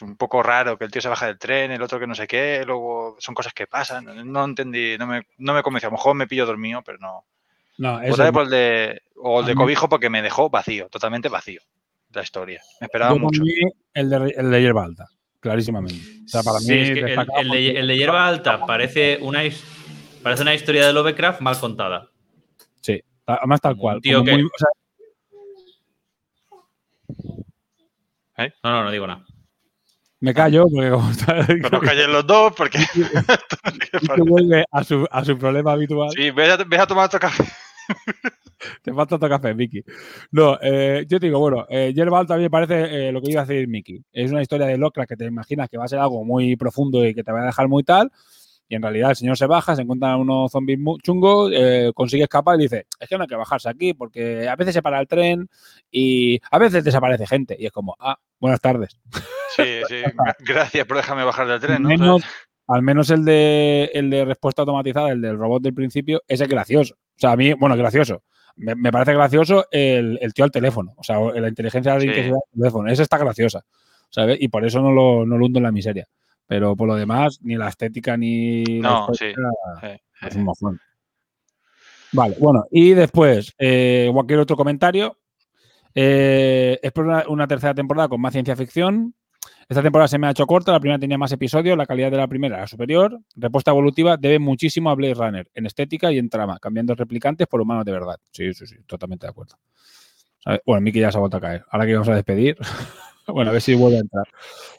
Es un poco raro que el tío se baja del tren, el otro que no sé qué, luego son cosas que pasan. No entendí, no me, no me convenció. A lo mejor me pillo dormido, pero no. No, eso Votaré es- por el de, o el de cobijo porque me dejó vacío, totalmente vacío la historia. Me esperaba Yo mucho. el de, el de hierba alta, clarísimamente. O sea, para Sí, mí es que el, el de, porque- el de hierba alta parece una, parece una historia de Lovecraft mal contada. Sí, además tal cual. tío como que- muy- o sea, No, no, no digo nada. Me callo porque como está, Pero nos callen los dos porque. que vuelve a su, a su problema habitual. sí, ves a, ves a tomar otro café. Te falta otro café, Miki. No, eh, yo te digo, bueno, eh, mí me parece eh, lo que iba a decir Miki. Es una historia de Lovecraft que te imaginas que va a ser algo muy profundo y que te va a dejar muy tal. Y en realidad el señor se baja, se encuentra unos zombies chungos, eh, consigue escapar y dice, es que no hay que bajarse aquí porque a veces se para el tren y a veces desaparece gente. Y es como, ah, buenas tardes. Sí, sí. gra- Gracias por dejarme bajar del tren, ¿no? menos, al menos el de, el de respuesta automatizada, el del robot del principio, ese es gracioso. O sea, a mí, bueno, gracioso. Me, me parece gracioso el, el tío al teléfono. O sea, la inteligencia Sí. artificial del teléfono. Esa está graciosa. ¿sabes? Y por eso no lo, no lo hundo en la miseria. Pero por lo demás, ni la estética ni la No, sí. es un mojón. Vale, bueno, y después, eh, cualquier otro comentario. Eh, espero una, una tercera temporada con más ciencia ficción. Esta temporada se me ha hecho corta, la primera tenía más episodios, la calidad de la primera era superior. Respuesta evolutiva debe muchísimo a Blade Runner en estética y en trama, cambiando replicantes por humanos de verdad. Sí, sí, sí, totalmente de acuerdo. ¿Sabes? Bueno, Miki ya se ha vuelto a caer. Ahora que vamos a despedir. bueno, a ver si vuelve a entrar.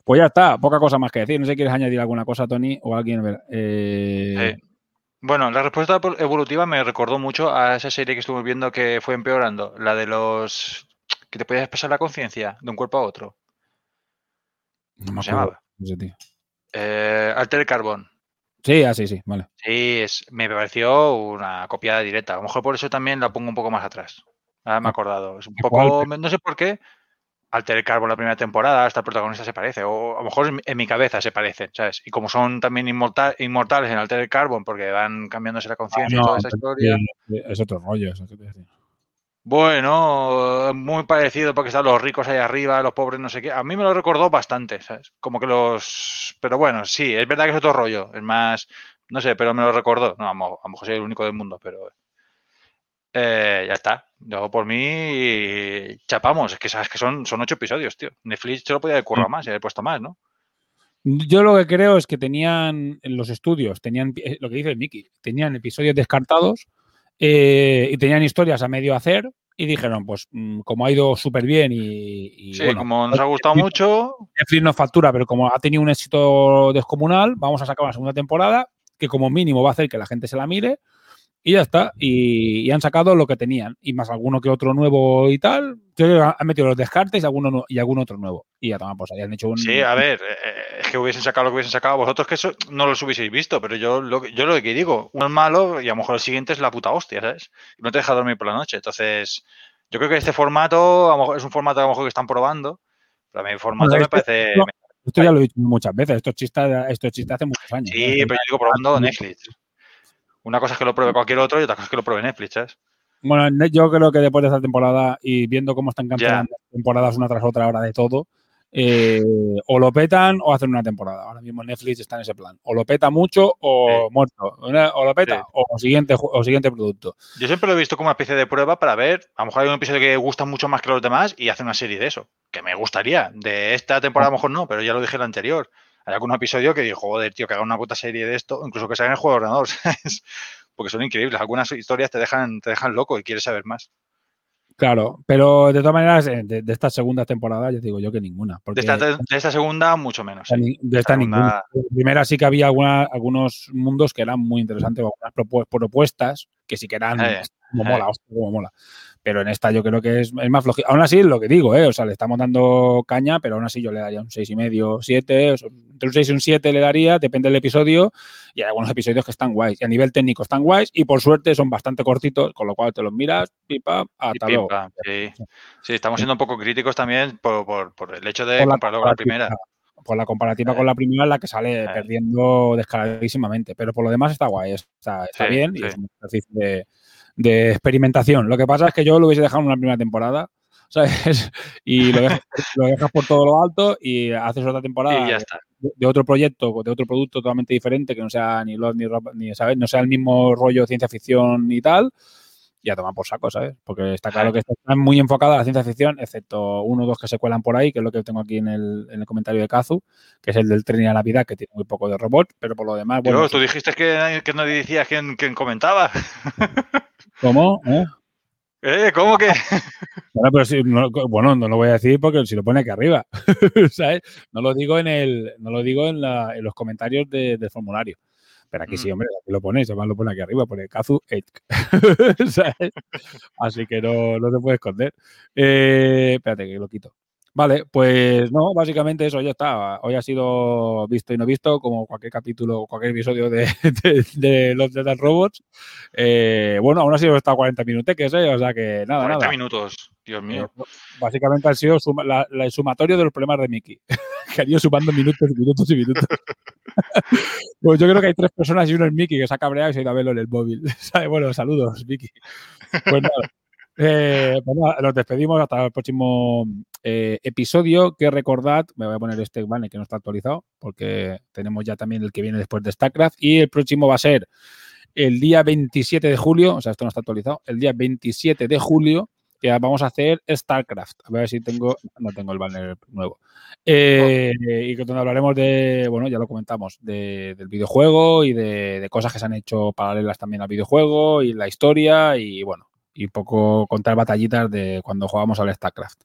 Pues ya está, poca cosa más que decir. No sé si quieres añadir alguna cosa, Tony, o alguien. a ver, eh, Eh, Bueno, la respuesta evolutiva me recordó mucho a esa serie que estuvimos viendo que fue empeorando, la de los que te podías pasar la conciencia de un cuerpo a otro. no me ¿Cómo se llamaba? de ese tío. Eh, Alter Carbon. Sí, ah, sí, sí, vale. Sí, es, me pareció una copia directa. A lo mejor por eso también la pongo un poco más atrás. Ahora me he acordado. Es un poco, no sé por qué. Alter Carbon la primera temporada, hasta el protagonista se parece. O a lo mejor en mi- cabeza se parecen, ¿sabes? Y como son también inmortal- inmortales en Alter Carbon, porque van cambiándose la conciencia y Ah, No, toda esa historia. es otro rollo. eso que te decía. Bueno, muy parecido porque están los ricos ahí arriba, los pobres no sé qué. A mí me lo recordó bastante, ¿sabes? Como que los... Pero bueno, sí, es verdad que es otro rollo. Es más, no sé, pero me lo recordó. No, a lo mo- a lo mejor soy el único del mundo, pero... eh, ya está. Yo por mí chapamos. Es que sabes que son, son ocho episodios, tío. Netflix se lo podía haber currado más y haber puesto más, ¿no? Yo lo que creo es que tenían en los estudios, tenían eh, lo que dice Miki, tenían episodios descartados eh, y tenían historias a medio hacer y dijeron, pues mm, como ha ido súper bien y, y, Sí, bueno, como nos ha gustado Netflix- mucho, Netflix nos factura, pero como ha tenido un éxito descomunal, vamos a sacar una segunda temporada que como mínimo va a hacer que la gente se la mire y ya está. Y, y han sacado lo que tenían y más alguno que otro nuevo y tal. Han metido los descartes y alguno, y algún otro nuevo. Y ya toma, pues ahí han hecho un... Sí, a ver, eh, eh, es que hubiesen sacado lo que hubiesen sacado vosotros, que eso no los hubieseis visto, pero yo lo, que- yo lo que digo, uno es malo y a lo mejor el siguiente es la puta hostia, ¿sabes? No te deja dormir por la noche. Entonces, yo creo que este formato a lo mejor es un formato a lo mejor que están probando, pero a mí el formato Bueno, me este- parece... Esto ya lo he dicho muchas veces. Esto es chiste, esto es chiste hace muchos años. Sí, ¿no? pero yo digo probando Netflix. Una cosa es que lo pruebe cualquier otro y otra cosa es que lo pruebe Netflix, ¿sabes? Bueno, yo creo que después de esta temporada y viendo cómo están cancelando temporadas una tras otra ahora de todo, eh, o lo petan o hacen una temporada. Ahora mismo Netflix está en ese plan. O lo peta mucho o muerto. O lo peta Sí. o siguiente, o siguiente producto. Yo siempre lo he visto como una especie de prueba para ver, a lo mejor hay un episodio que gusta mucho más que los demás y hace una serie de eso, que me gustaría. De esta temporada a lo mejor no, pero ya lo dije en la anterior. Hay algún episodio que digo, joder, tío, que haga una puta serie de esto, incluso que salga en el juego de ordenador, ¿sabes? Porque son increíbles. Algunas historias te dejan, te dejan loco y quieres saber más. Claro, pero de todas maneras, eh, de, de estas segundas temporadas, ya te digo yo que ninguna. Porque De esta, de esta segunda, mucho menos. esta de esta segunda- ninguna. De primera sí que había alguna- algunos mundos que eran muy interesantes, algunas propu- propuestas que sí que eran Eh, como eh. mola, hostia, como mola. Pero en esta yo creo que es, es más flojito. Aún así, es lo que digo, ¿eh? O sea, le estamos dando caña, pero aún así yo le daría un 6,5, 7. o sea, entre un 6 y un 7 le daría, depende del episodio. Y hay algunos episodios que están guays. Y a nivel técnico están guays. Y por suerte son bastante cortitos, con lo cual te los miras, pipa, hasta luego. sí. Sí, estamos siendo un poco críticos también por, por- por el hecho de Por la compararlo con la primera. Por la comparativa con la primera, la que sale perdiendo descaradísimamente. Pero por lo demás está guay, está, está Sí, bien y es un ejercicio de, de experimentación. Lo que pasa es que yo lo hubiese dejado en una primera temporada, ¿sabes? Y lo dejas, lo dejas por todo lo alto y haces otra temporada ya de- está. de, de otro proyecto, de otro producto totalmente diferente, que no sea ni Lost ni, Rob- ni ¿sabes? No sea el mismo rollo ciencia ficción y tal. Y a tomar por saco, ¿sabes? Porque está claro que está muy enfocada a la ciencia ficción, excepto uno o dos que se cuelan por ahí, que es lo que tengo aquí en el, en el comentario de Kazu, que es el del tren y la Navidad, que tiene muy poco de robot, pero por lo demás, bueno, Yo, tú dijiste que, que no decías quién, quién comentaba. ¿cómo? ¿Eh? ¿Eh? ¿Cómo que? Bueno, pero si, no, bueno, no lo voy a decir porque si lo pone aquí arriba, ¿sabes? No lo digo en el, no lo digo en, la- en los comentarios de- del formulario. Pero aquí sí, hombre, aquí lo ponéis, además lo pone aquí arriba, pone Kazu. Así que no, no se puede esconder. Eh, espérate que lo quito. Vale, pues no, básicamente eso ya está. Hoy ha sido visto y no visto, como cualquier capítulo, cualquier episodio de, de, de los Dead Robots. Eh, bueno, aún así hemos estado 40 minutos, que sé, o sea que nada, 40 nada. minutos, Dios mío. Eh, Básicamente ha sido suma- la- la- el sumatorio de los problemas de Mickey. que han ido sumando minutos y minutos y minutos. pues yo creo que hay tres personas y uno es Mickey que se ha cabreado y se ha ido a verlo en el móvil. Bueno, saludos, Mickey. Pues nada. Eh, pues nada, nos despedimos hasta el próximo eh, episodio. Que recordad, me voy a poner este banner que no está actualizado, porque tenemos ya también el que viene después de StarCraft. Y el próximo va a ser el día 27 de julio, o sea, esto no está actualizado, el día 27 de julio, vamos a hacer StarCraft. A ver si tengo, no tengo el banner nuevo. Eh, y que donde hablaremos de, bueno, ya lo comentamos, de- del videojuego y de, de cosas que se han hecho paralelas también al videojuego y la historia y bueno, y un poco contar batallitas de cuando jugábamos al StarCraft,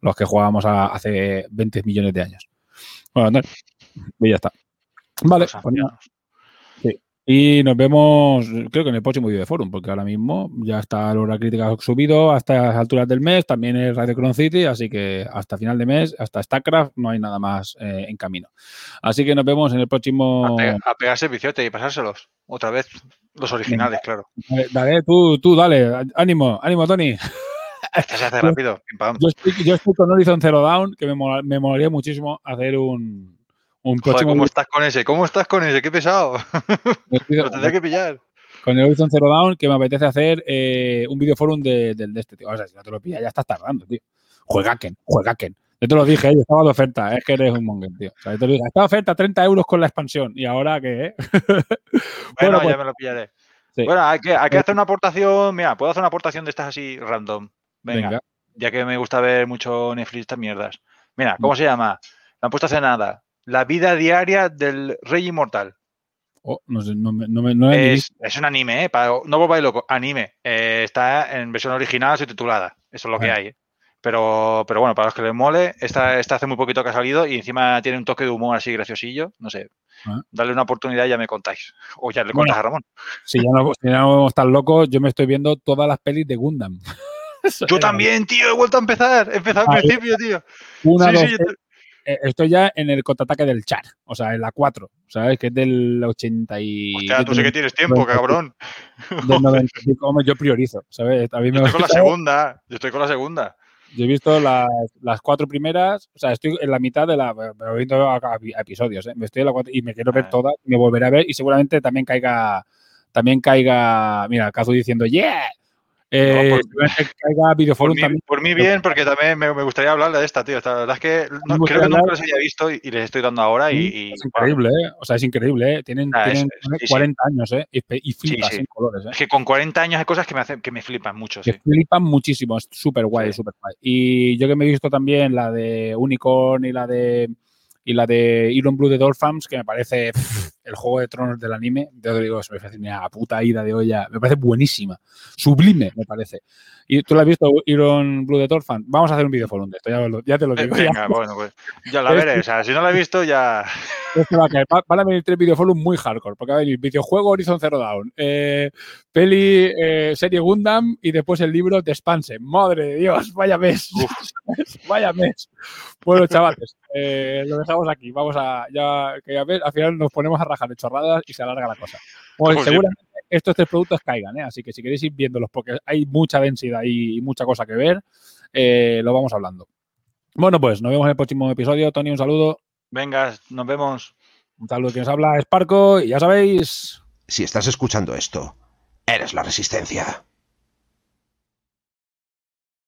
los que jugábamos a- hace 20 millones de años. Bueno, no, y ya está. Vale, pues. Y nos vemos, creo que en el próximo vídeo de Forum, porque ahora mismo ya está la hora crítica subido hasta las alturas del mes, también es Radio Cron City, así que hasta final de mes, hasta StarCraft, no hay nada más eh, en camino. Así que nos vemos en el próximo. A, pe- a pegarse el viciote y pasárselos. Otra vez. Los originales, claro. Dale, dale, tú, tú, dale, ánimo, ánimo, Tony. Este se hace rápido. pam. Yo estoy, yo estoy con Horizon Zero Dawn, que me, mola- me molaría muchísimo hacer un, un Joder, próximo. ¿cómo estás con ese? ¿Cómo estás con ese? Qué pesado. Lo tendré que pillar. con el Horizon Zero Dawn que me apetece hacer eh, un videoforum de, de este, tío. O sea, si no te lo pillas, ya estás tardando, tío. Juegaken, juegaken. Yo te lo dije, eh, estaba de oferta, es que eres un mongen, tío. O sea, yo te lo dije, estaba de oferta 30 euros con la expansión. ¿Y ahora qué? eh? Bueno, pues, ya me lo pillaré. sí. Bueno, hay que, hay que hacer una aportación. Mira, puedo hacer una aportación de estas así random. Venga, Venga. ya que me gusta ver mucho Netflix estas mierdas. Mira, ¿cómo se llama? La han puesto hace nada. La vida diaria del Rey Inmortal. Oh, no sé, no me, no me- no he ni Es, es un anime, ¿eh? Para- no volváis loco. Anime. Eh, está en versión original subtitulada. Eso es lo que hay. ¿eh? Pero, pero bueno, para los que les mole, esta, esta hace muy poquito que ha salido y encima tiene un toque de humor así graciosillo. No sé. Ah. Dale una oportunidad y ya me contáis. O ya le Bueno. contas a Ramón. Si ya no, si ya no vamos tan locos, yo me estoy viendo todas las pelis de Gundam. Yo también, tío, he vuelto a empezar. He empezado al principio, tío. Una, Sí, dos, sí, Estoy ya en el contraataque del Char, o sea, en la 4, ¿sabes? Que es del 80 y... Hostia, tú sí que tienes tiempo, cabrón. Del 95, hombre, yo priorizo, ¿sabes? A mí me Yo estoy con la segunda. Yo estoy con la segunda. Yo he visto las, las cuatro primeras, o sea, estoy en la mitad de la. Me voy viendo a, a- a episodios, ¿eh? Me estoy en la cuatro y me quiero ver Ah. todas, me volveré a ver y seguramente también caiga. También caiga. Mira, Kazu diciendo, ¡Yeah! Eh, por- mí, también. por mí bien, porque también me, me gustaría hablarle de esta, tío. La verdad es que no- creo que nunca hablar- los había visto y, y les estoy dando ahora. Y, y, Es increíble, ¿eh? O sea, es increíble, ¿eh? Tienen, Ah, es- tienen es- sí, sí. 40 años, ¿eh? Y, flipas sí. en colores, ¿eh? Es que con 40 años hay cosas que me, hacen, que me flipan mucho, que flipan muchísimo, es súper guay, súper guay. Y yo que me he visto también la de Unicorn y la de y la de Iron Blue de Dolphins, que me parece pff, el juego de tronos del anime, yo te digo, se me parece una puta ida de olla, me parece buenísima, sublime, me parece. ¿Y tú la has visto, Iron Blue de Dolphins? Vamos a hacer un videoforum de esto, ya, lo- ya te lo Eh, digo. ya. Venga, bueno, pues ya la Es veré. que- O sea, si no la he visto, ya. Esto va a caer. Va- Van a venir tres videoforums muy hardcore, porque va a venir videojuego Horizon Zero Dawn, eh, peli, eh, serie Gundam y después el libro de Expanse. Madre de Dios, vaya mes. vaya mes. Bueno, chavales, eh, lo dejamos aquí. Vamos a, ya, que ya ves, al final nos ponemos a rajar de chorradas y se alarga la cosa. Como seguramente estos tres productos caigan, ¿eh? así que si queréis ir viéndolos, porque hay mucha densidad y, mucha cosa que ver, eh, lo vamos hablando. Bueno, pues nos vemos en el próximo episodio. Tony, un saludo. Venga, nos vemos. Un saludo que nos habla es Parco y ya sabéis. Si estás escuchando esto, eres la resistencia.